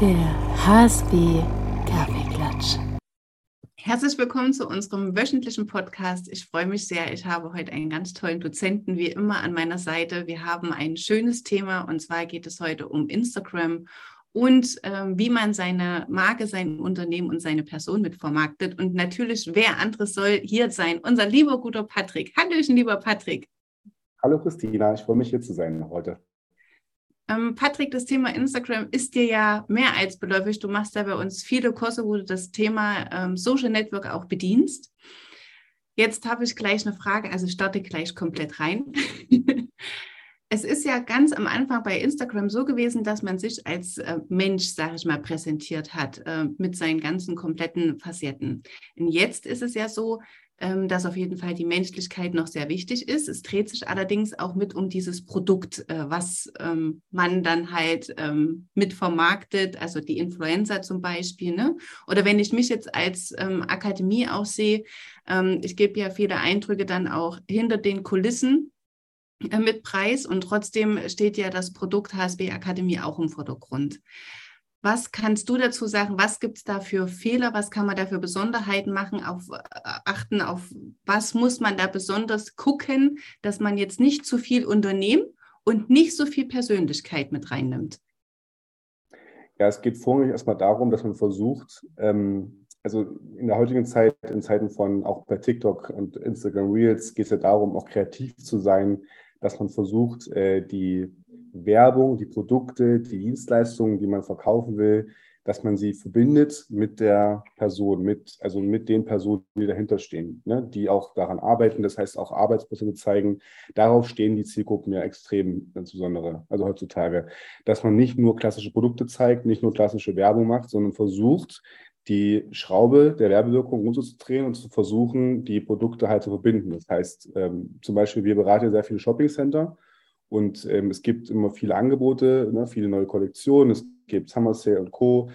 Der HSB Kaffeeklatsch. Herzlich willkommen zu unserem wöchentlichen Podcast. Ich freue mich sehr. Ich habe heute einen ganz tollen Dozenten wie immer an meiner Seite. Wir haben ein schönes Thema und zwar geht es heute um Instagram und ähm, wie man seine Marke, sein Unternehmen und seine Person mit vermarktet. Und natürlich, wer anderes soll hier sein? Unser lieber guter Patrick. Hallöchen, lieber Patrick. Hallo Christina, ich freue mich hier zu sein heute. Ähm, Patrick, das Thema Instagram ist dir ja mehr als beläufig. Du machst ja bei uns viele Kurse, wo du das Thema ähm, Social Network auch bedienst. Jetzt habe ich gleich eine Frage, also starte gleich komplett rein. es ist ja ganz am Anfang bei Instagram so gewesen, dass man sich als äh, Mensch, sage ich mal, präsentiert hat äh, mit seinen ganzen kompletten Facetten. Und jetzt ist es ja so, ähm, dass auf jeden Fall die Menschlichkeit noch sehr wichtig ist. Es dreht sich allerdings auch mit um dieses Produkt, äh, was ähm, man dann halt ähm, mit vermarktet, also die Influencer zum Beispiel. Ne? Oder wenn ich mich jetzt als ähm, Akademie auch sehe, ähm, ich gebe ja viele Eindrücke dann auch hinter den Kulissen äh, mit Preis und trotzdem steht ja das Produkt HSB Akademie auch im Vordergrund. Was kannst du dazu sagen? Was gibt es da für Fehler? Was kann man da für Besonderheiten machen? Auf, äh, achten auf was muss man da besonders gucken, dass man jetzt nicht zu viel unternimmt und nicht so viel Persönlichkeit mit reinnimmt? Ja, es geht vorrangig erstmal darum, dass man versucht, ähm, also in der heutigen Zeit, in Zeiten von auch bei TikTok und Instagram Reels, geht es ja darum, auch kreativ zu sein, dass man versucht, äh, die Werbung, die Produkte, die Dienstleistungen, die man verkaufen will, dass man sie verbindet mit der Person, mit, also mit den Personen, die dahinter stehen, ne, die auch daran arbeiten, das heißt auch Arbeitsprozesse zeigen. Darauf stehen die Zielgruppen ja extrem insbesondere, also heutzutage, dass man nicht nur klassische Produkte zeigt, nicht nur klassische Werbung macht, sondern versucht, die Schraube der Werbewirkung runterzudrehen und zu versuchen, die Produkte halt zu verbinden. Das heißt, ähm, zum Beispiel, wir beraten sehr viele Shopping-Center und ähm, es gibt immer viele Angebote, ne, viele neue Kollektionen. Es gibt Summer Sale und Co.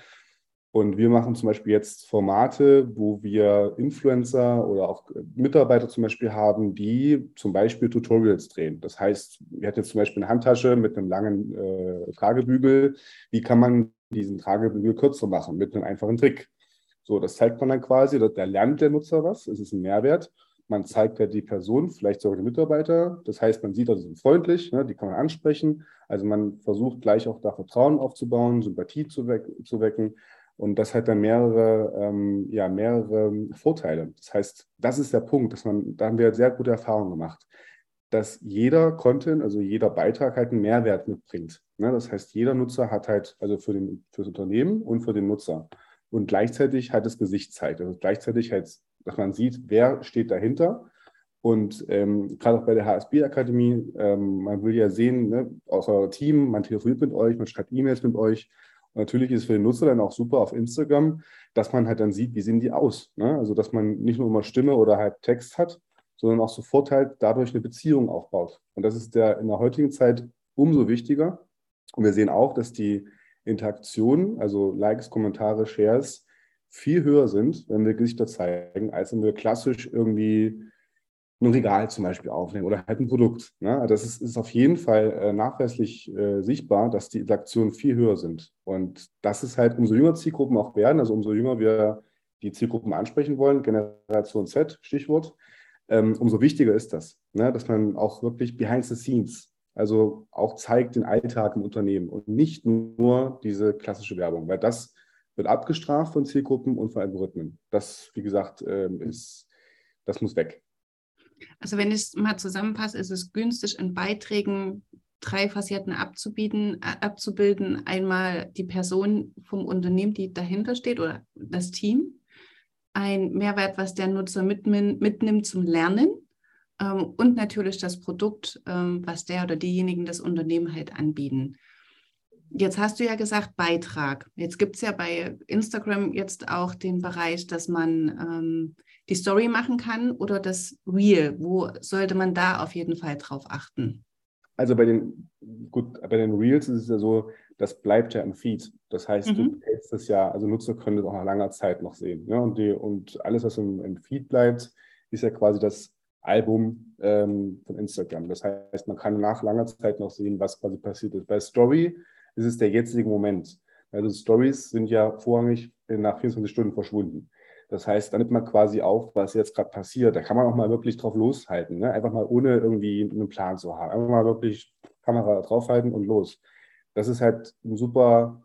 Und wir machen zum Beispiel jetzt Formate, wo wir Influencer oder auch Mitarbeiter zum Beispiel haben, die zum Beispiel Tutorials drehen. Das heißt, wir hatten jetzt zum Beispiel eine Handtasche mit einem langen äh, Tragebügel. Wie kann man diesen Tragebügel kürzer machen mit einem einfachen Trick? So, das zeigt man dann quasi, da lernt der Nutzer was, es ist ein Mehrwert. Man zeigt ja die Person, vielleicht sogar die Mitarbeiter. Das heißt, man sieht also, sind freundlich, ne, die kann man ansprechen. Also man versucht gleich auch da Vertrauen aufzubauen, Sympathie zu, weck, zu wecken. Und das hat dann mehrere, ähm, ja, mehrere Vorteile. Das heißt, das ist der Punkt, dass man, da haben wir sehr gute Erfahrungen gemacht, dass jeder Content, also jeder Beitrag halt einen Mehrwert mitbringt. Ne? Das heißt, jeder Nutzer hat halt, also für, den, für das Unternehmen und für den Nutzer. Und gleichzeitig halt das Gesicht zeigt. Also gleichzeitig halt dass man sieht, wer steht dahinter. Und ähm, gerade auch bei der HSB-Akademie, ähm, man will ja sehen, ne, auch euer Team, man telefoniert mit euch, man schreibt E-Mails mit euch. Und natürlich ist es für den Nutzer dann auch super auf Instagram, dass man halt dann sieht, wie sehen die aus. Ne? Also, dass man nicht nur immer Stimme oder halt Text hat, sondern auch sofort halt dadurch eine Beziehung aufbaut. Und das ist der, in der heutigen Zeit umso wichtiger. Und wir sehen auch, dass die Interaktion, also Likes, Kommentare, Shares, viel höher sind, wenn wir Gesichter zeigen, als wenn wir klassisch irgendwie ein Regal zum Beispiel aufnehmen oder halt ein Produkt. Ne? Das ist, ist auf jeden Fall äh, nachweislich äh, sichtbar, dass die Interaktionen viel höher sind. Und das ist halt, umso jünger Zielgruppen auch werden, also umso jünger wir die Zielgruppen ansprechen wollen, Generation Z, Stichwort, ähm, umso wichtiger ist das, ne? dass man auch wirklich behind the scenes, also auch zeigt den Alltag im Unternehmen und nicht nur diese klassische Werbung, weil das wird abgestraft von Zielgruppen und von Algorithmen. Das, wie gesagt, ähm, ist, das muss weg. Also wenn ich es mal zusammenfasse, ist es günstig, in Beiträgen drei Facetten abzubieten, abzubilden. Einmal die Person vom Unternehmen, die dahinter steht oder das Team. Ein Mehrwert, was der Nutzer mitnimmt zum Lernen. Ähm, und natürlich das Produkt, ähm, was der oder diejenigen das Unternehmen halt anbieten. Jetzt hast du ja gesagt Beitrag. Jetzt gibt es ja bei Instagram jetzt auch den Bereich, dass man ähm, die Story machen kann oder das Reel. Wo sollte man da auf jeden Fall drauf achten? Also bei den, gut, bei den Reels ist es ja so, das bleibt ja im Feed. Das heißt, mhm. du hältst das ja, also Nutzer können das auch nach langer Zeit noch sehen. Ne? Und, die, und alles, was im, im Feed bleibt, ist ja quasi das Album ähm, von Instagram. Das heißt, man kann nach langer Zeit noch sehen, was quasi passiert ist. Bei Story ist es der jetzige Moment. Also Stories sind ja vorrangig nach 24 Stunden verschwunden. Das heißt, da nimmt man quasi auf, was jetzt gerade passiert. Da kann man auch mal wirklich drauf loshalten. Ne? Einfach mal ohne irgendwie einen Plan zu haben. Einfach mal wirklich Kamera draufhalten und los. Das ist halt ein super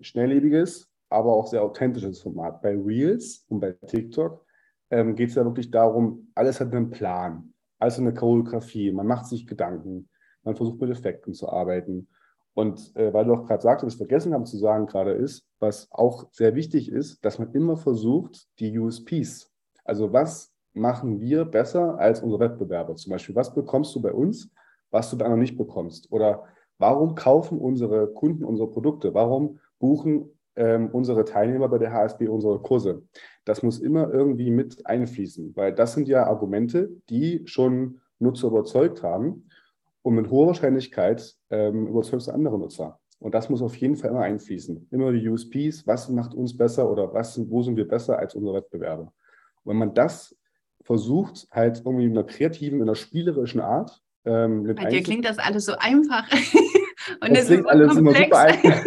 schnelllebiges, aber auch sehr authentisches Format. Bei Reels und bei TikTok ähm, geht es ja wirklich darum, alles hat einen Plan, alles hat eine Choreografie, man macht sich Gedanken, man versucht mit Effekten zu arbeiten. Und äh, weil du auch gerade sagst, was ich vergessen habe zu sagen gerade ist, was auch sehr wichtig ist, dass man immer versucht, die USPs, also was machen wir besser als unsere Wettbewerber? Zum Beispiel, was bekommst du bei uns, was du bei anderen nicht bekommst? Oder warum kaufen unsere Kunden unsere Produkte? Warum buchen ähm, unsere Teilnehmer bei der HSB unsere Kurse? Das muss immer irgendwie mit einfließen, weil das sind ja Argumente, die schon Nutzer überzeugt haben und mit hoher Wahrscheinlichkeit ähm, überzeugst du andere Nutzer. Und das muss auf jeden Fall immer einfließen. Immer die USPs, was macht uns besser oder was, wo sind wir besser als unsere Wettbewerber. Und wenn man das versucht, halt irgendwie in einer kreativen, in einer spielerischen Art. Ähm, Bei dir klingt das alles so einfach. Und das, klingt alles komplex. immer super einfach.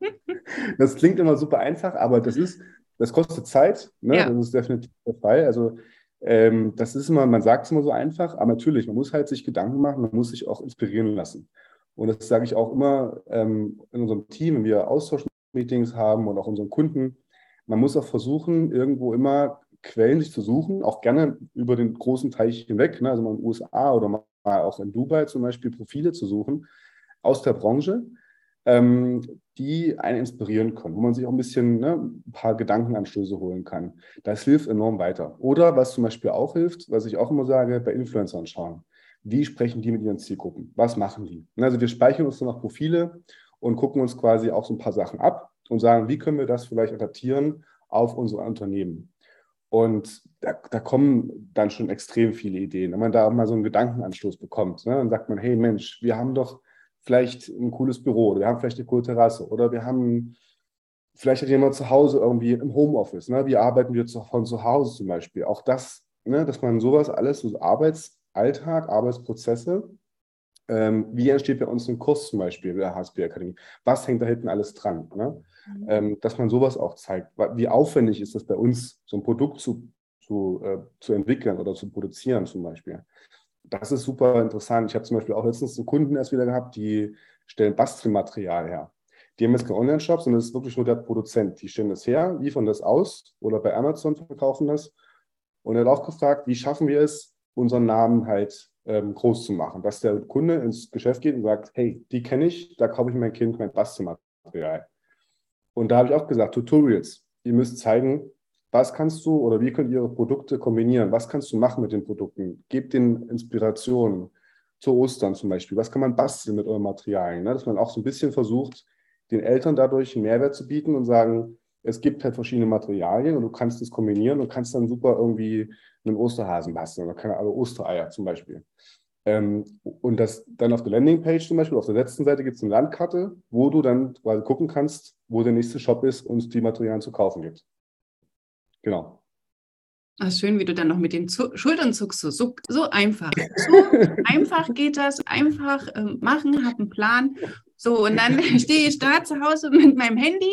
das klingt immer super einfach, aber das ist, das kostet Zeit. Ne? Ja. Das ist definitiv der Fall. Also ähm, das ist immer, man sagt es immer so einfach, aber natürlich, man muss halt sich Gedanken machen, man muss sich auch inspirieren lassen. Und das sage ich auch immer ähm, in unserem Team, wenn wir Austauschmeetings haben und auch unseren Kunden. Man muss auch versuchen, irgendwo immer Quellen sich zu suchen, auch gerne über den großen Teich hinweg, ne? also mal in den USA oder mal auch in Dubai zum Beispiel Profile zu suchen aus der Branche, ähm, die einen inspirieren können, wo man sich auch ein bisschen ne, ein paar Gedankenanstöße holen kann. Das hilft enorm weiter. Oder was zum Beispiel auch hilft, was ich auch immer sage, bei Influencern schauen. Wie sprechen die mit ihren Zielgruppen? Was machen die? Ne, also wir speichern uns dann noch Profile und gucken uns quasi auch so ein paar Sachen ab und sagen, wie können wir das vielleicht adaptieren auf unsere Unternehmen? Und da, da, kommen dann schon extrem viele Ideen. Wenn man da auch mal so einen Gedankenanstoß bekommt, ne, dann sagt man, hey Mensch, wir haben doch vielleicht ein cooles Büro oder wir haben vielleicht eine coole Terrasse oder wir haben, vielleicht hat jemand zu Hause irgendwie im Homeoffice. Ne? Wie arbeiten wir zu, von zu Hause zum Beispiel? Auch das, ne, dass man sowas alles, so Arbeitsalltag, Arbeitsprozesse, ähm, wie entsteht bei uns ein Kurs zum Beispiel der HSB Akademie? Was hängt da hinten alles dran? Ne? Mhm. Ähm, dass man sowas auch zeigt. Wie aufwendig ist das bei uns, so ein Produkt zu, zu, äh, zu entwickeln oder zu produzieren zum Beispiel? Das ist super interessant. Ich habe zum Beispiel auch letztens einen Kunden erst wieder gehabt, die stellen Bastelmaterial her. Die haben jetzt keinen Online-Shop, sondern es ist wirklich nur der Produzent. Die stellen das her, liefern das aus oder bei Amazon verkaufen das. Und er hat auch gefragt, wie schaffen wir es, unseren Namen halt ähm, groß zu machen, dass der Kunde ins Geschäft geht und sagt, hey, die kenne ich, da kaufe ich mein Kind mein Bastelmaterial. Und da habe ich auch gesagt, Tutorials. Ihr müsst zeigen, was kannst du oder wie könnt ihr ihre Produkte kombinieren? Was kannst du machen mit den Produkten? Gebt den Inspirationen zu Ostern zum Beispiel. Was kann man basteln mit euren Materialien? Ne? Dass man auch so ein bisschen versucht, den Eltern dadurch einen Mehrwert zu bieten und sagen, es gibt halt verschiedene Materialien und du kannst es kombinieren und kannst dann super irgendwie einen Osterhasen basteln oder keine Ahnung, Ostereier zum Beispiel. Ähm, und das dann auf der Landingpage zum Beispiel, auf der letzten Seite gibt es eine Landkarte, wo du dann quasi gucken kannst, wo der nächste Shop ist und die Materialien zu kaufen gibt. Genau. Ach, schön, wie du dann noch mit den Zu Schultern zuckst. So, so, so einfach. So einfach geht das. Einfach äh, machen, hab einen Plan. So, und dann stehe ich da zu Hause mit meinem Handy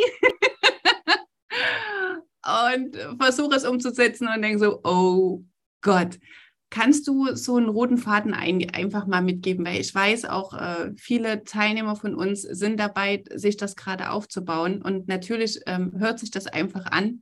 und versuche es umzusetzen und denke so, oh Gott. Kannst du so einen roten Faden ein, einfach mal mitgeben? Weil ich weiß, auch äh, viele Teilnehmer von uns sind dabei, sich das gerade aufzubauen. Und natürlich ähm, hört sich das einfach an.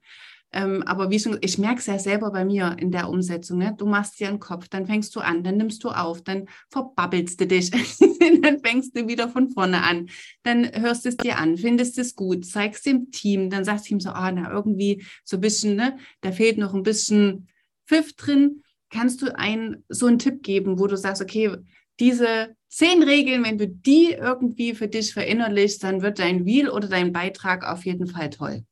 Ähm, aber wie schon, ich merke es ja selber bei mir in der Umsetzung. Ne? Du machst dir einen Kopf, dann fängst du an, dann nimmst du auf, dann verbabbelst du dich, dann fängst du wieder von vorne an, dann hörst es dir an, findest es gut, zeigst dem Team, dann sagst du ihm so, ah, na, irgendwie so ein bisschen, ne, da fehlt noch ein bisschen Pfiff drin. Kannst du einen, so einen Tipp geben, wo du sagst, okay, diese zehn Regeln, wenn du die irgendwie für dich verinnerlichst, dann wird dein Wheel oder dein Beitrag auf jeden Fall toll.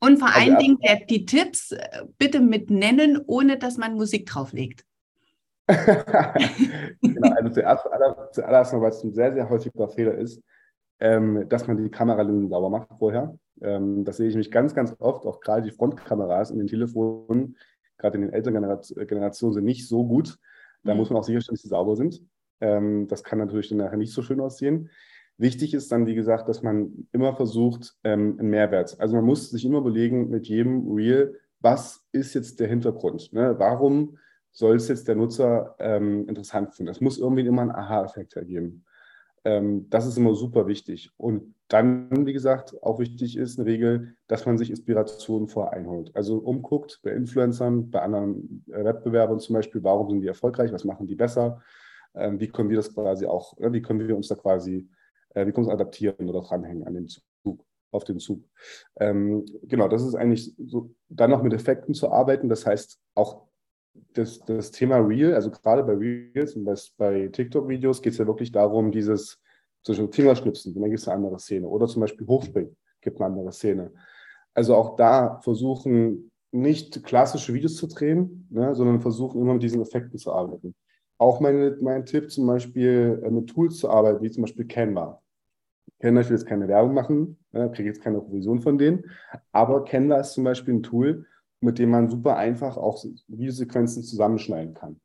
Und vor also, allen Dingen der, die Tipps äh, bitte mit nennen, ohne dass man Musik drauflegt. genau, also zuerst, zuallererst mal, weil es ein sehr, sehr häufiger Fehler ist, ähm, dass man die Kameralinsen sauber macht vorher. Ähm, das sehe ich mich ganz, ganz oft, auch gerade die Frontkameras in den Telefonen, gerade in den älteren Generationen, sind nicht so gut. Da mhm. muss man auch sicherstellen, dass sie sauber sind. Ähm, das kann natürlich dann nachher nicht so schön aussehen. Wichtig ist dann, wie gesagt, dass man immer versucht, ähm, einen Mehrwert. Also man muss sich immer überlegen mit jedem Reel, was ist jetzt der Hintergrund? Ne? Warum soll es jetzt der Nutzer ähm, interessant finden? Es muss irgendwie immer einen Aha-Effekt ergeben. Ähm, das ist immer super wichtig. Und dann, wie gesagt, auch wichtig ist eine Regel, dass man sich Inspirationen vorher einholt. Also umguckt bei Influencern, bei anderen äh, Wettbewerbern zum Beispiel, warum sind die erfolgreich, was machen die besser, ähm, wie können wir das quasi auch, äh, wie können wir uns da quasi, äh, wie können wir uns adaptieren oder dranhängen an den Zug auf den Zug. Ähm, genau, das ist eigentlich so, dann noch mit Effekten zu arbeiten. Das heißt, auch das, das Thema Real, also gerade bei Reels und bei, bei TikTok-Videos geht es ja wirklich darum, dieses zum Beispiel Fingerschnipsen, dann gibt es eine andere Szene. Oder zum Beispiel Hochspringen, gibt eine andere Szene. Also auch da versuchen, nicht klassische Videos zu drehen, ne, sondern versuchen immer mit diesen Effekten zu arbeiten. Auch meine, mein Tipp zum Beispiel äh, mit Tools zu arbeiten, wie zum Beispiel Canva. Canva, ich will jetzt keine Werbung machen, ne, kriege jetzt keine Provision von denen, aber Canva ist zum Beispiel ein Tool, mit dem man super einfach auch Videosequenzen zusammenschneiden kann.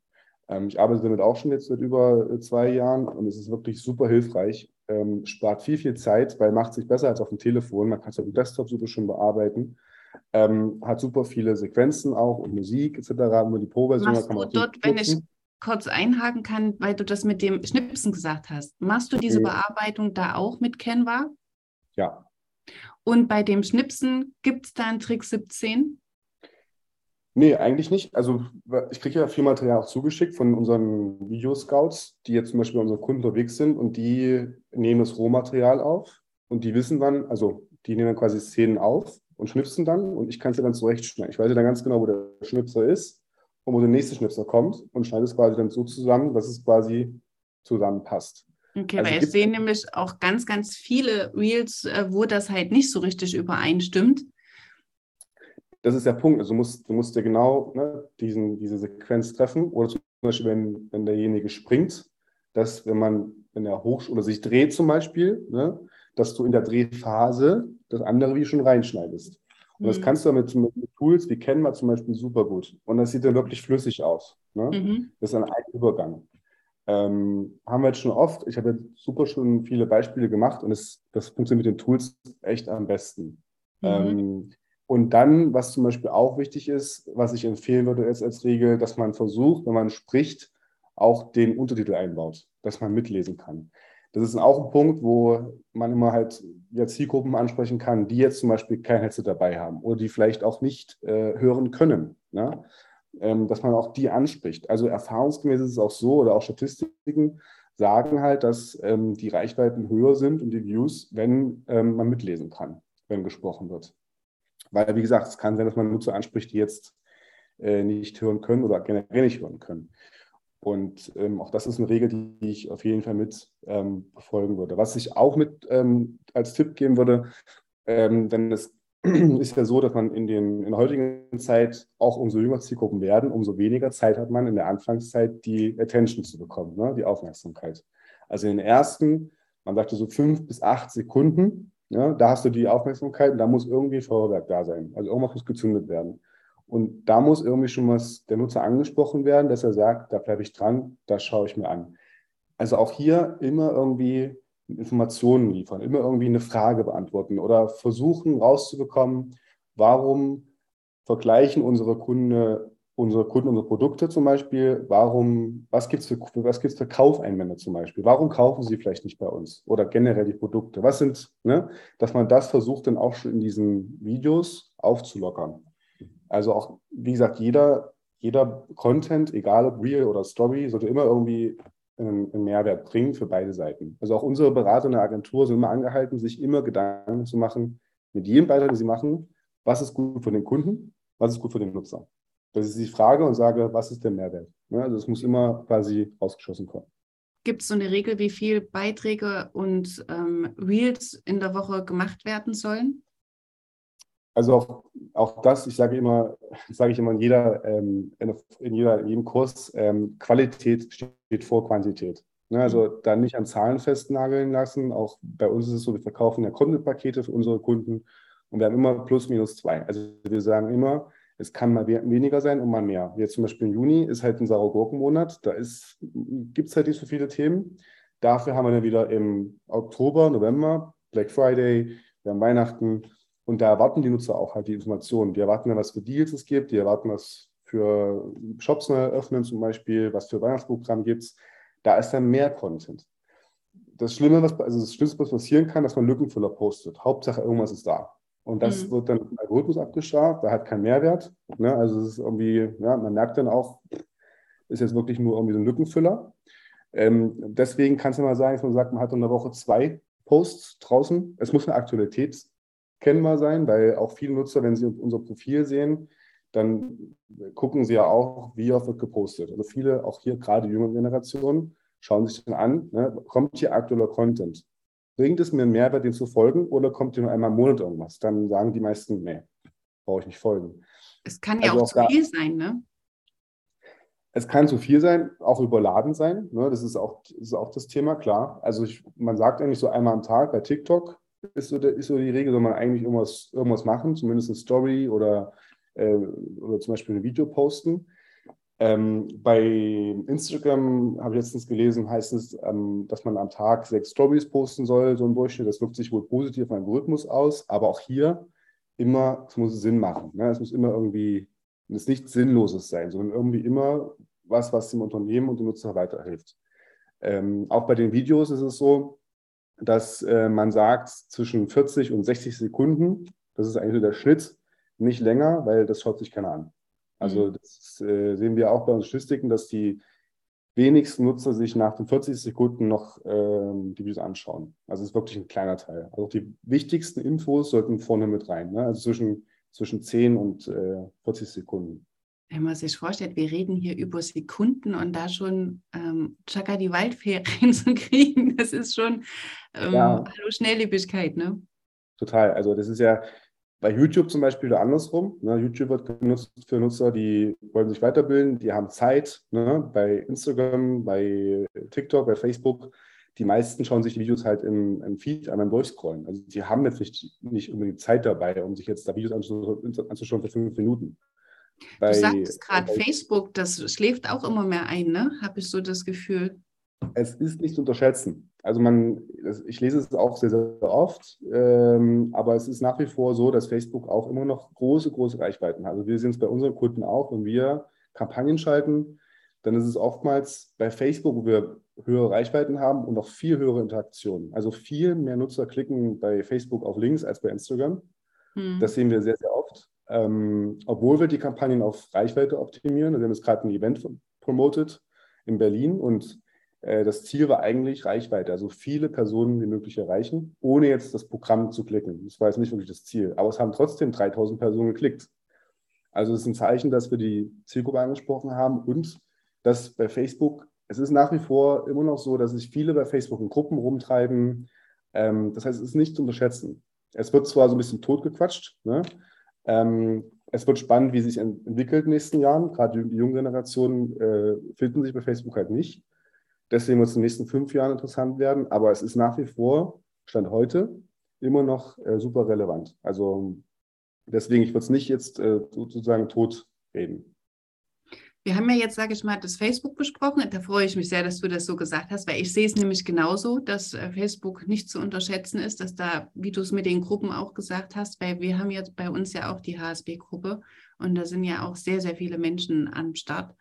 Ähm, ich arbeite damit auch schon jetzt seit über äh, zwei Jahren und es ist wirklich super hilfreich. Ähm, spart viel, viel Zeit, weil macht sich besser als auf dem Telefon. Man kann es auf dem Desktop super schön bearbeiten. Ähm, hat super viele Sequenzen auch und Musik etc. Nur die Pro-Version kann man du dort, wenn ich kurz einhaken kann, weil du das mit dem Schnipsen gesagt hast. Machst du diese ja. Bearbeitung da auch mit Canva? Ja. Und bei dem Schnipsen gibt es da einen Trick 17? Nee, eigentlich nicht. Also ich kriege ja viel Material auch zugeschickt von unseren Videoscouts, die jetzt zum Beispiel bei unseren Kunden unterwegs sind und die nehmen das Rohmaterial auf und die wissen dann, also die nehmen dann quasi Szenen auf und schnipsen dann und ich kann es dann zurechtschneiden. Ich weiß ja dann ganz genau, wo der Schnipser ist und wo der nächste Schnipser kommt und schneide es quasi dann so zusammen, dass es quasi zusammenpasst. Okay, also weil ich sehe nämlich auch ganz, ganz viele Reels, äh, wo das halt nicht so richtig übereinstimmt das ist der Punkt. Also du musst, du musst dir genau ne, diesen, diese Sequenz treffen. Oder zum Beispiel, wenn, wenn derjenige springt, dass wenn man, wenn er hoch oder sich dreht zum Beispiel, ne, dass du in der Drehphase das andere wie schon reinschneidest. Und mhm. das kannst du mit, mit, Tools wie Canva zum Beispiel super gut. Und das sieht dann wirklich flüssig aus. Ne? Mhm. Das ist ein Übergang. Ähm, haben wir jetzt schon oft. Ich habe jetzt super schon viele Beispiele gemacht und es, das funktioniert mit den Tools echt am besten. Mhm. Ähm, und dann, was zum Beispiel auch wichtig ist, was ich empfehlen würde jetzt als Regel, dass man versucht, wenn man spricht, auch den Untertitel einbaut, dass man mitlesen kann. Das ist auch ein Punkt, wo man immer halt ja, Zielgruppen ansprechen kann, die jetzt zum Beispiel kein Headset dabei haben oder die vielleicht auch nicht äh, hören können. Ne? Ähm, dass man auch die anspricht. Also erfahrungsgemäß ist es auch so, oder auch Statistiken sagen halt, dass ähm, die Reichweiten höher sind und die Views, wenn ähm, man mitlesen kann, wenn gesprochen wird. Weil, wie gesagt, es kann sein, dass man Nutzer anspricht, die jetzt äh, nicht hören können oder generell nicht hören können. Und ähm, auch das ist eine Regel, die ich auf jeden Fall mit ähm, befolgen würde. Was ich auch mit ähm, als Tipp geben würde, ähm, denn es ist ja so, dass man in, den, in der heutigen Zeit auch umso jünger Zielgruppen werden, umso weniger Zeit hat man in der Anfangszeit, die Attention zu bekommen, ne, die Aufmerksamkeit. Also in den ersten, man sagte so fünf bis acht Sekunden, ja, da hast du die Aufmerksamkeit, da muss irgendwie Feuerwerk da sein. Also irgendwas muss gezündet werden. Und da muss irgendwie schon was der Nutzer angesprochen werden, dass er sagt, da bleibe ich dran, das schaue ich mir an. Also auch hier immer irgendwie Informationen liefern, immer irgendwie eine Frage beantworten oder versuchen rauszubekommen, warum vergleichen unsere Kunden unsere Kunden, unsere Produkte zum Beispiel, warum, was gibt es für, was für Kaufeinwände zum Beispiel? Warum kaufen sie vielleicht nicht bei uns? Oder generell die Produkte? Was sind, ne? Dass man das versucht dann auch schon in diesen Videos aufzulockern. Also auch, wie gesagt, jeder, jeder Content, egal ob Real oder Story, sollte immer irgendwie einen, einen Mehrwert bringen für beide Seiten. Also auch unsere Berater in der Agentur sind immer angehalten, sich immer Gedanken zu machen, mit jedem Beitrag, den sie machen, was ist gut für den Kunden, was ist gut für den Nutzer. Das ist die Frage und sage, was ist der Mehrwert? Also es muss immer quasi rausgeschossen kommen. Gibt es so eine Regel, wie viele Beiträge und ähm, Reels in der Woche gemacht werden sollen? Also auch, auch das, ich sage immer, sage ich immer in jeder, ähm, in, jeder, in jedem Kurs, ähm, Qualität steht vor Quantität. Ne, also mhm. da nicht an Zahlen festnageln lassen. Auch bei uns ist es so, wir verkaufen ja Kundenpakete für unsere Kunden und wir haben immer plus minus zwei. Also wir sagen immer, es kann mal weniger sein und mal mehr. Jetzt zum Beispiel im Juni ist halt ein saurer Gurkenmonat. Da gibt es halt nicht so viele Themen. Dafür haben wir dann wieder im Oktober, November, Black Friday, wir haben Weihnachten und da erwarten die Nutzer auch halt die Informationen. Die erwarten dann, was für Deals es gibt, die erwarten, was für Shops neu öffnen zum Beispiel, was für Weihnachtsprogramm gibt es. Da ist dann mehr Content. Das Schlimme, was, also das Schlimmste, was passieren kann, dass man Lückenfüller postet. Hauptsache, irgendwas ist da. Und das mhm. wird dann im Algorithmus abgestraft, da hat keinen Mehrwert. Ne? Also es ist irgendwie, ja, man merkt dann auch, ist jetzt wirklich nur irgendwie so ein Lückenfüller. Ähm, deswegen kann es ja mal sein, dass man sagt, man hat in der Woche zwei Posts draußen. Es muss eine Aktualität kennbar sein, weil auch viele Nutzer, wenn sie unser Profil sehen, dann gucken sie ja auch, wie oft wird gepostet. Also viele, auch hier gerade junge Generationen, schauen sich dann an, ne, kommt hier aktueller Content? Bringt es mir einen Mehrwert, den zu folgen, oder kommt hier nur einmal im Monat irgendwas? Dann sagen die meisten, nee, brauche ich nicht folgen. Es kann ja also auch, zu viel sein, ne? Es kann zu viel sein, auch überladen sein. Ne? Das, ist auch, das ist auch das Thema, klar. Also ich, man sagt eigentlich so einmal am Tag bei TikTok ist so, ist so die Regel, soll man eigentlich irgendwas, irgendwas machen, zumindest eine Story oder, äh, oder zum Beispiel ein Video posten. Ähm, bei Instagram habe ich letztens gelesen, heißt es, ähm, dass man am Tag sechs Stories posten soll, so ein Durchschnitt. Das wirkt sich wohl positiv auf den Algorithmus aus, aber auch hier immer, es muss Sinn machen. Ne? Es muss immer irgendwie, es nichts Sinnloses sein, sondern irgendwie immer was, was dem Unternehmen und dem Nutzer weiterhilft. Ähm, auch bei den Videos ist es so, dass äh, man sagt, zwischen 40 und 60 Sekunden, das ist eigentlich so der Schnitt, nicht länger, weil das schaut sich keiner an. Also mhm. das äh, sehen wir auch bei uns Statistiken, dass die wenigsten Nutzer sich nach den 40 Sekunden noch ähm, die Videos anschauen. Also es ist wirklich ein kleiner Teil. Also die wichtigsten Infos sollten vorne mit rein, ne? also zwischen, zwischen 10 und äh, 40 Sekunden. Wenn man sich vorstellt, wir reden hier über Sekunden und da schon ähm, Chaka die Waldfee reinzukriegen, das ist schon ähm, ja. hallo Schnelllebigkeit, ne? Total. Also das ist ja bei YouTube zum Beispiel oder andersrum. Ne? YouTube wird genutzt für Nutzer, die wollen sich weiterbilden, die haben Zeit. Ne? Bei Instagram, bei TikTok, bei Facebook. Die meisten schauen sich die Videos halt im, im Feed einmal durchscrollen. Also die haben jetzt nicht, nicht unbedingt Zeit dabei, um sich jetzt da Videos anzuschauen für fünf Minuten. Bei, du sagtest gerade, Facebook, das schläft auch immer mehr ein, ne? Habe ich so das Gefühl. Es ist nicht zu unterschätzen. Also man, ich lese es auch sehr, sehr oft, ähm, aber es ist nach wie vor so, dass Facebook auch immer noch große, große Reichweiten hat. Also wir sehen es bei unseren Kunden auch, wenn wir Kampagnen schalten, dann ist es oftmals bei Facebook, wo wir höhere Reichweiten haben und auch viel höhere Interaktionen. Also viel mehr Nutzer klicken bei Facebook auf Links als bei Instagram. Hm. Das sehen wir sehr, sehr oft. Ähm, obwohl wir die Kampagnen auf Reichweite optimieren. Wir haben jetzt gerade ein Event promotet in Berlin und äh, das Ziel war eigentlich Reichweite, also viele Personen wie möglich erreichen, ohne jetzt das Programm zu klicken. Das war jetzt nicht wirklich das Ziel, aber es haben trotzdem 3000 Personen geklickt. Also es ist ein Zeichen, dass wir die Zielgruppe angesprochen haben und dass bei Facebook, es ist nach wie vor immer noch so, dass sich viele bei Facebook in Gruppen rumtreiben. Ähm, das heißt, es ist nicht zu unterschätzen. Es wird zwar so ein bisschen totgequatscht, ne? Ähm, es wird spannend, wie sich entwickelt in den nächsten Jahren. Gerade die junge Generation äh, finden sich bei Facebook halt nicht. Deswegen wird es in den nächsten fünf Jahren interessant werden. Aber es ist nach wie vor, Stand heute, immer noch äh, super relevant. Also deswegen, ich würde es nicht jetzt äh, sozusagen tot reden. Wir haben ja jetzt, sage ich mal, das Facebook besprochen. Da freue ich mich sehr, dass du das so gesagt hast, weil ich sehe es nämlich genauso, dass äh, Facebook nicht zu unterschätzen ist, dass da, wie du es mit den Gruppen auch gesagt hast, weil wir haben jetzt bei uns ja auch die HSB-Gruppe und da sind ja auch sehr, sehr viele Menschen am Start.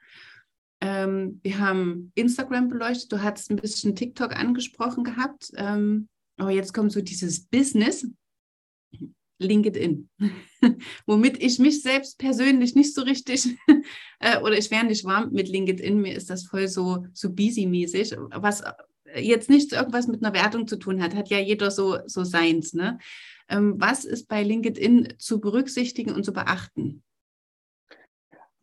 Ähm, wir haben Instagram beleuchtet, du hattest ein bisschen TikTok angesprochen gehabt, ähm, aber jetzt kommt so dieses Business. LinkedIn, womit ich mich selbst persönlich nicht so richtig äh, oder ich wäre nicht warm mit LinkedIn. Mir ist das voll so, so busy-mäßig, was jetzt nichts irgendwas mit einer Wertung zu tun hat, hat ja jeder so, so seins. Ne? Ähm, was ist bei LinkedIn zu berücksichtigen und zu beachten?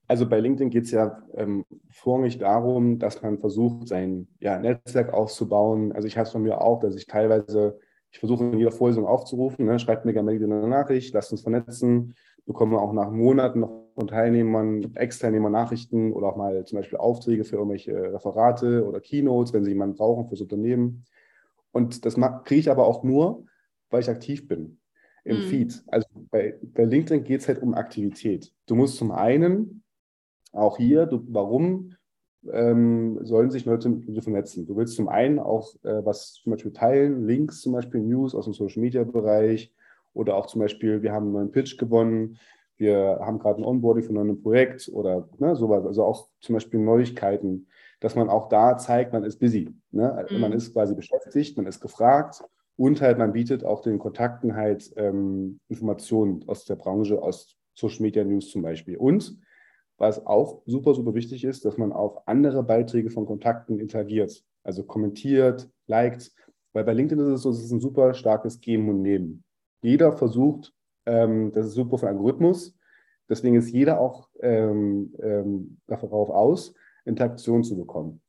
Also bei LinkedIn geht es ja ähm, vorrangig darum, dass man versucht, sein ja, Netzwerk aufzubauen. Also ich habe es von mir auch, dass ich teilweise ich versuche in jeder Vorlesung aufzurufen, ne, schreibt mir gerne eine Nachricht, lasst uns vernetzen, bekomme auch nach Monaten noch von Teilnehmern, Ex-Teilnehmern Nachrichten oder auch mal zum Beispiel Aufträge für irgendwelche Referate oder Keynotes, wenn sie jemanden brauchen fürs Unternehmen. Und das kriege ich aber auch nur, weil ich aktiv bin im mhm. Feed. Also bei, bei LinkedIn geht es halt um Aktivität. Du musst zum einen auch hier, du, warum ähm, sollen sich Leute dir vernetzen. Du willst zum einen auch äh, was zum Beispiel teilen, Links zum Beispiel, News aus dem Social Media Bereich oder auch zum Beispiel, wir haben einen neuen Pitch gewonnen, wir haben gerade ein Onboarding von einem Projekt oder ne, sowas, also auch zum Beispiel Neuigkeiten, dass man auch da zeigt, man ist busy. Ne? Mhm. Man ist quasi beschäftigt, man ist gefragt und halt man bietet auch den Kontakten halt ähm, Informationen aus der Branche, aus Social Media News zum Beispiel. Und was auch super, super wichtig ist, dass man auf andere Beiträge von Kontakten interagiert, also kommentiert, liked, weil bei LinkedIn ist es so, es ist ein super starkes Geben und Nehmen. Jeder versucht, ähm, das ist super für Algorithmus, deswegen ist jeder auch ähm, ähm, darauf aus, Interaktion zu bekommen.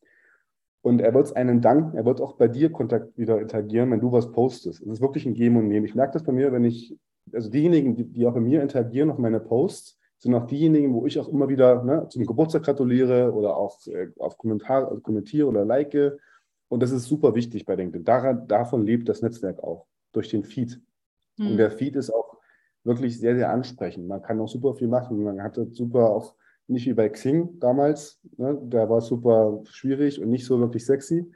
Und er wird einen danken, er wird auch bei dir Kontakt wieder interagieren, wenn du was postest. Es ist wirklich ein Geben und Nehmen. Ich merke das bei mir, wenn ich, also diejenigen, die, die auch bei mir interagieren auf meine Posts, sind auch diejenigen, wo ich auch immer wieder ne, zum Geburtstag gratuliere oder auch äh, auf Kommentar, also kommentiere oder like. Und das ist super wichtig bei LinkedIn. Daran, davon lebt das Netzwerk auch, durch den Feed. Mhm. Und der Feed ist auch wirklich sehr, sehr ansprechend. Man kann auch super viel machen. Man hatte super auch, nicht wie bei Xing damals, ne, da war es super schwierig und nicht so wirklich sexy.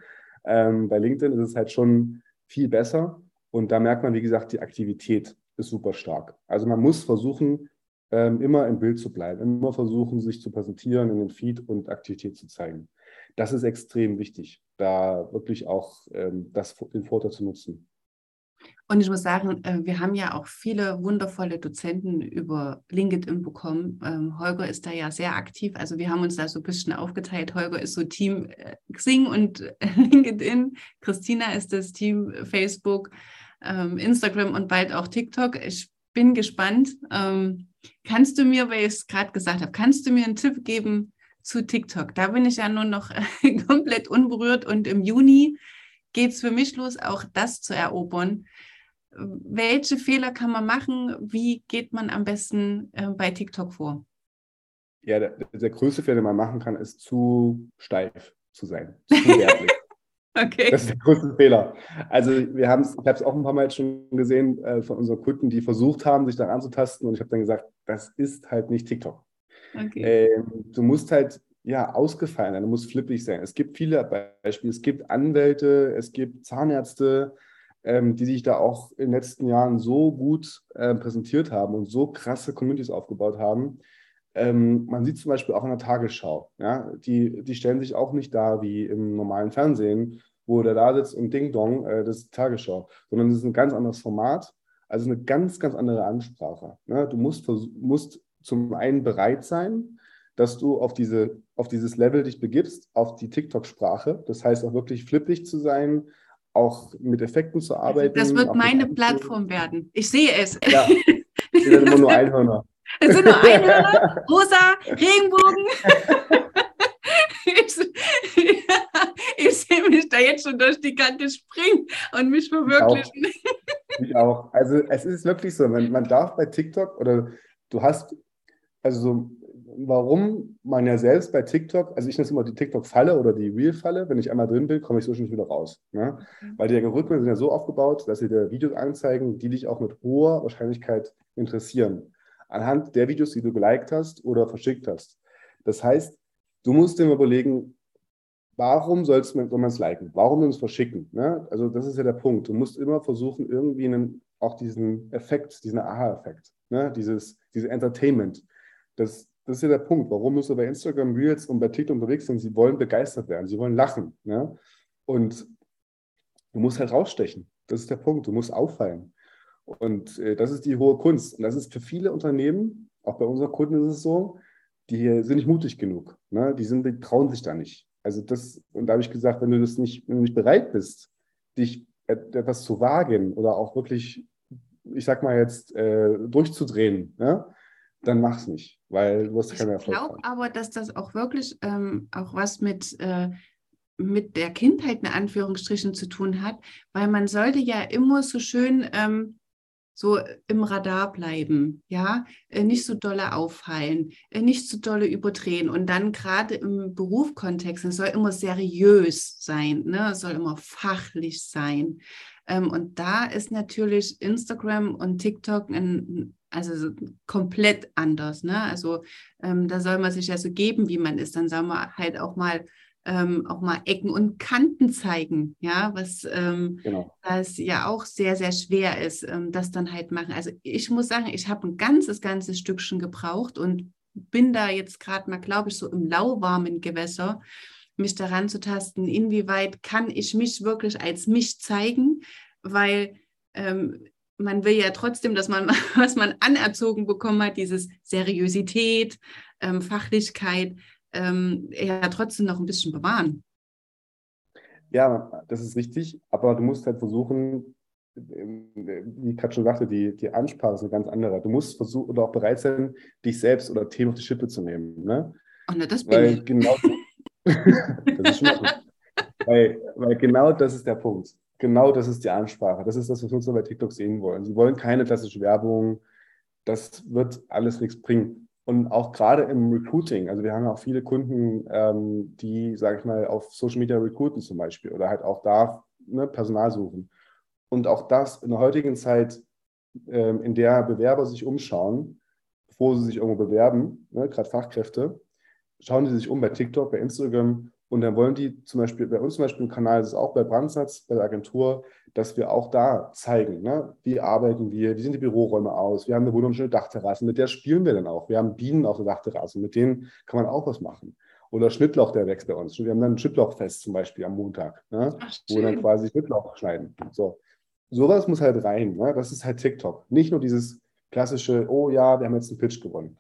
Ähm, bei LinkedIn ist es halt schon viel besser. Und da merkt man, wie gesagt, die Aktivität ist super stark. Also man muss versuchen, ähm, immer im Bild zu bleiben, immer versuchen, sich zu präsentieren in den Feed und Aktivität zu zeigen. Das ist extrem wichtig, da wirklich auch ähm, das, den Vorteil zu nutzen. Und ich muss sagen, äh, wir haben ja auch viele wundervolle Dozenten über LinkedIn bekommen. Ähm, Holger ist da ja sehr aktiv. Also wir haben uns da so ein bisschen aufgeteilt. Holger ist so Team äh, Xing und LinkedIn. Christina ist das Team Facebook, ähm, Instagram und bald auch TikTok. Ich bin gespannt. Ähm, kannst du mir, weil ich es gerade gesagt habe, kannst du mir einen Tipp geben zu TikTok? Da bin ich ja nur noch komplett unberührt und im Juni geht es für mich los, auch das zu erobern. Welche Fehler kann man machen? Wie geht man am besten äh, bei TikTok vor? Ja, der, der, größte Fehler, den man machen kann, ist zu steif zu sein. Zu Okay. Das ist der größte Fehler. Also wir haben es, ich habe es auch ein paar Mal jetzt schon gesehen äh, von unseren Kunden, die versucht haben, sich da anzutasten und ich habe dann gesagt, das ist halt nicht TikTok. Okay. Ähm, du musst halt ja ausgefallen sein, du musst flippig sein. Es gibt viele Beispiele, es gibt Anwälte, es gibt Zahnärzte, ähm, die sich da auch in den letzten Jahren so gut äh, präsentiert haben und so krasse Communities aufgebaut haben. Ähm, man sieht zum Beispiel auch in der Tagesschau, ja, die, die stellen sich auch nicht da wie im normalen Fernsehen, wo der da sitzt und Ding Dong, äh, das ist Tagesschau, sondern es ist ein ganz anderes Format, also eine ganz, ganz andere Ansprache. Ne? Du musst, musst zum einen bereit sein, dass du auf, diese, auf dieses Level dich begibst, auf die TikTok-Sprache. Das heißt auch wirklich flippig zu sein, auch mit Effekten zu arbeiten. Das wird meine Plattform werden. Ich sehe es. Ja, ich sehe immer nur Einhörner. Es sind nur Einhörner, rosa, Regenbogen. ich, ich sehe mich da jetzt schon durch die Kante springen und mich verwirklichen. Ich auch. Ich auch. Also es ist wirklich so, man, man darf bei TikTok oder du hast, also so, warum man ja selbst bei TikTok, also ich nenne es immer die TikTok-Falle oder die Real-Falle, wenn ich einmal drin bin, komme ich so schnell wieder raus. Ne? Mhm. Weil die Algorithmen sind ja so aufgebaut, dass sie dir Videos anzeigen, die dich auch mit hoher Wahrscheinlichkeit interessieren anhand der Videos, die du geliked hast oder verschickt hast. Das heißt, du musst dir überlegen, warum sollst man es liken? Warum soll man es verschicken? Ne? Also das ist ja der Punkt. Du musst immer versuchen, irgendwie einen, auch diesen Effekt, diesen Aha-Effekt, ne? dieses, dieses Entertainment. Das, das ist ja der Punkt. Warum du bei Instagram Reels und bei TikTok unterwegs sind? Sie wollen begeistert werden, sie wollen lachen. Ne? Und du musst halt rausstechen. Das ist der Punkt. Du musst auffallen. Und äh, das ist die hohe Kunst. Und das ist für viele Unternehmen, auch bei unseren Kunden ist es so, die sind nicht mutig genug. Ne? Die, sind, die trauen sich da nicht. Also das, und da habe ich gesagt, wenn du das nicht, wenn du nicht bereit bist, dich etwas zu wagen oder auch wirklich, ich sag mal jetzt, äh, durchzudrehen, ne? dann mach's nicht, weil du hast keine Erfolg. Ich glaube aber, dass das auch wirklich ähm, auch was mit äh, mit der Kindheit in Anführungsstrichen zu tun hat, weil man sollte ja immer so schön ähm, so im Radar bleiben, ja, äh, nicht so dolle auffallen, äh, nicht so dolle überdrehen und dann gerade im Berufskontext, es soll immer seriös sein, ne? es soll immer fachlich sein. Ähm, und da ist natürlich Instagram und TikTok ein, also komplett anders. Ne? Also ähm, da soll man sich ja so geben, wie man ist. Dann soll man halt auch mal ähm, auch mal Ecken und Kanten zeigen, ja, was ähm, genau. das ja auch sehr, sehr schwer ist, ähm, das dann halt machen. Also ich muss sagen, ich habe ein ganzes, ganzes Stückchen gebraucht und bin da jetzt gerade mal, glaube ich, so im lauwarmen Gewässer, mich daran zu tasten, inwieweit kann ich mich wirklich als mich zeigen, weil ähm, man will ja trotzdem, dass man, was man anerzogen bekommen hat, dieses Seriosität, ähm, Fachlichkeit, ähm, ja trotzdem noch ein bisschen bewahren. Ja, das ist richtig, aber du musst halt versuchen, wie ich gerade schon sagte, die, die Ansprache ist eine ganz andere. Du musst versuchen oder auch bereit sein, dich selbst oder Themen auf die Schippe zu nehmen. Ne? Oh, ne, das bin weil ich. Genau, das ist schon. Weil, weil genau das ist der Punkt. Genau das ist die Ansprache. Das ist das, was Nutzer bei TikTok sehen wollen. Sie wollen keine klassische Werbung. Das wird alles nichts bringen. Und auch gerade im Recruiting, also wir haben auch viele Kunden, ähm, die, sage ich mal, auf Social Media recruiten zum Beispiel oder halt auch da ne, Personal suchen. Und auch das in der heutigen Zeit, ähm, in der Bewerber sich umschauen, bevor sie sich irgendwo bewerben, ne, gerade Fachkräfte, schauen sie sich um bei TikTok, bei Instagram und dann wollen die zum Beispiel, bei uns zum Beispiel im Kanal, das ist auch bei Brandsatz, bei der Agentur, dass wir auch da zeigen, ne? wie arbeiten wir, wie sehen die Büroräume aus, wir haben eine wunderschöne Dachterrasse, mit der spielen wir dann auch. Wir haben Bienen auf der Dachterrasse, mit denen kann man auch was machen. Oder Schnittlauch, der wächst bei uns. Wir haben dann ein Schnittlauchfest zum Beispiel am Montag, ne? Ach, wo wir dann quasi Schnittlauch schneiden. So. Sowas muss halt rein. Ne? Das ist halt TikTok. Nicht nur dieses klassische, oh ja, wir haben jetzt einen Pitch gewonnen.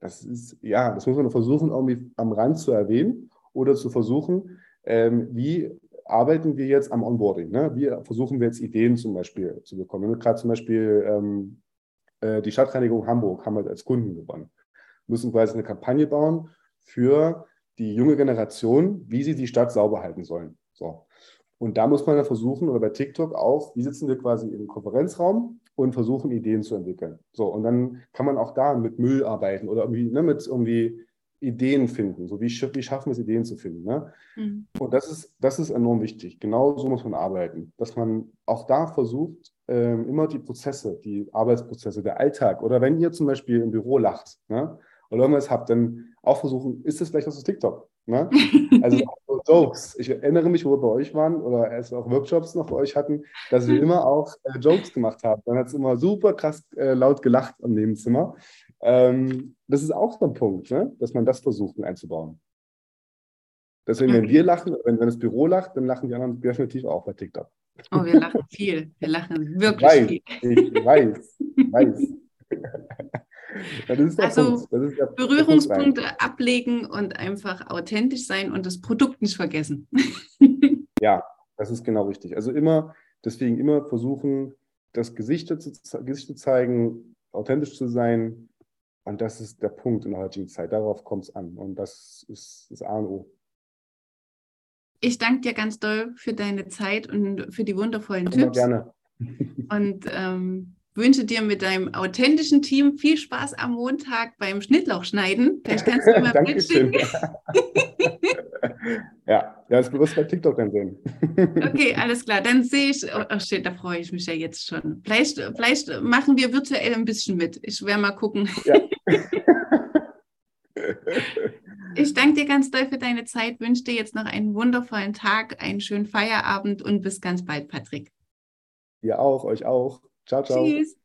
Das ist, ja, das muss man versuchen, irgendwie am Rand zu erwähnen oder zu versuchen, ähm, wie arbeiten wir jetzt am Onboarding? Ne? Wie versuchen wir jetzt Ideen zum Beispiel zu bekommen? Gerade zum Beispiel ähm, äh, die Stadtreinigung Hamburg haben wir als Kunden gewonnen. Wir müssen quasi eine Kampagne bauen für die junge Generation, wie sie die Stadt sauber halten sollen. So. Und da muss man dann versuchen, oder bei TikTok auch, wie sitzen wir quasi im Konferenzraum und versuchen, Ideen zu entwickeln. So, und dann kann man auch da mit Müll arbeiten oder irgendwie ne, mit irgendwie Ideen finden. So wie, wie schaffen wir es, Ideen zu finden. Ne? Mhm. Und das ist, das ist enorm wichtig. Genau so muss man arbeiten. Dass man auch da versucht, ähm, immer die Prozesse, die Arbeitsprozesse, der Alltag oder wenn ihr zum Beispiel im Büro lacht ne, oder irgendwas habt, dann auch versuchen, ist das vielleicht was aus TikTok? Ne? Also auch Jokes. Ich erinnere mich, wo wir bei euch waren oder als wir auch Workshops noch bei euch hatten, dass wir immer auch äh, Jokes gemacht haben. Dann hat es immer super krass äh, laut gelacht am Nebenzimmer. Ähm, das ist auch so ein Punkt, ne? dass man das versucht einzubauen. Deswegen, wenn wir lachen, wenn, wenn das Büro lacht, dann lachen die anderen definitiv auch bei TikTok. Oh, wir lachen viel. Wir lachen wirklich ich weiß, viel. Ich weiß, weiß. also Berührungspunkte ablegen und einfach authentisch sein und das Produkt nicht vergessen. ja, das ist genau richtig. Also immer, deswegen immer versuchen, das Gesicht zu, Gesicht zu zeigen, authentisch zu sein, und das ist der Punkt in der heutigen Zeit. Darauf kommt es an. Und das ist das A und O. Ich danke dir ganz doll für deine Zeit und für die wundervollen Immer Tipps. Gerne. Und ähm, wünsche dir mit deinem authentischen Team viel Spaß am Montag beim Schnittlauchschneiden. Vielleicht kannst du mal Dankeschön. ja, das wirst du bei TikTok dann sehen. okay, alles klar. Dann sehe ich, oh, oh shit, da freue ich mich ja jetzt schon. Vielleicht, vielleicht machen wir virtuell ein bisschen mit. Ich werde mal gucken. Ja. Ich danke dir ganz doll für deine Zeit, wünsche dir jetzt noch einen wundervollen Tag, einen schönen Feierabend und bis ganz bald, Patrick. Ihr auch, euch auch. Ciao, ciao. Tschüss.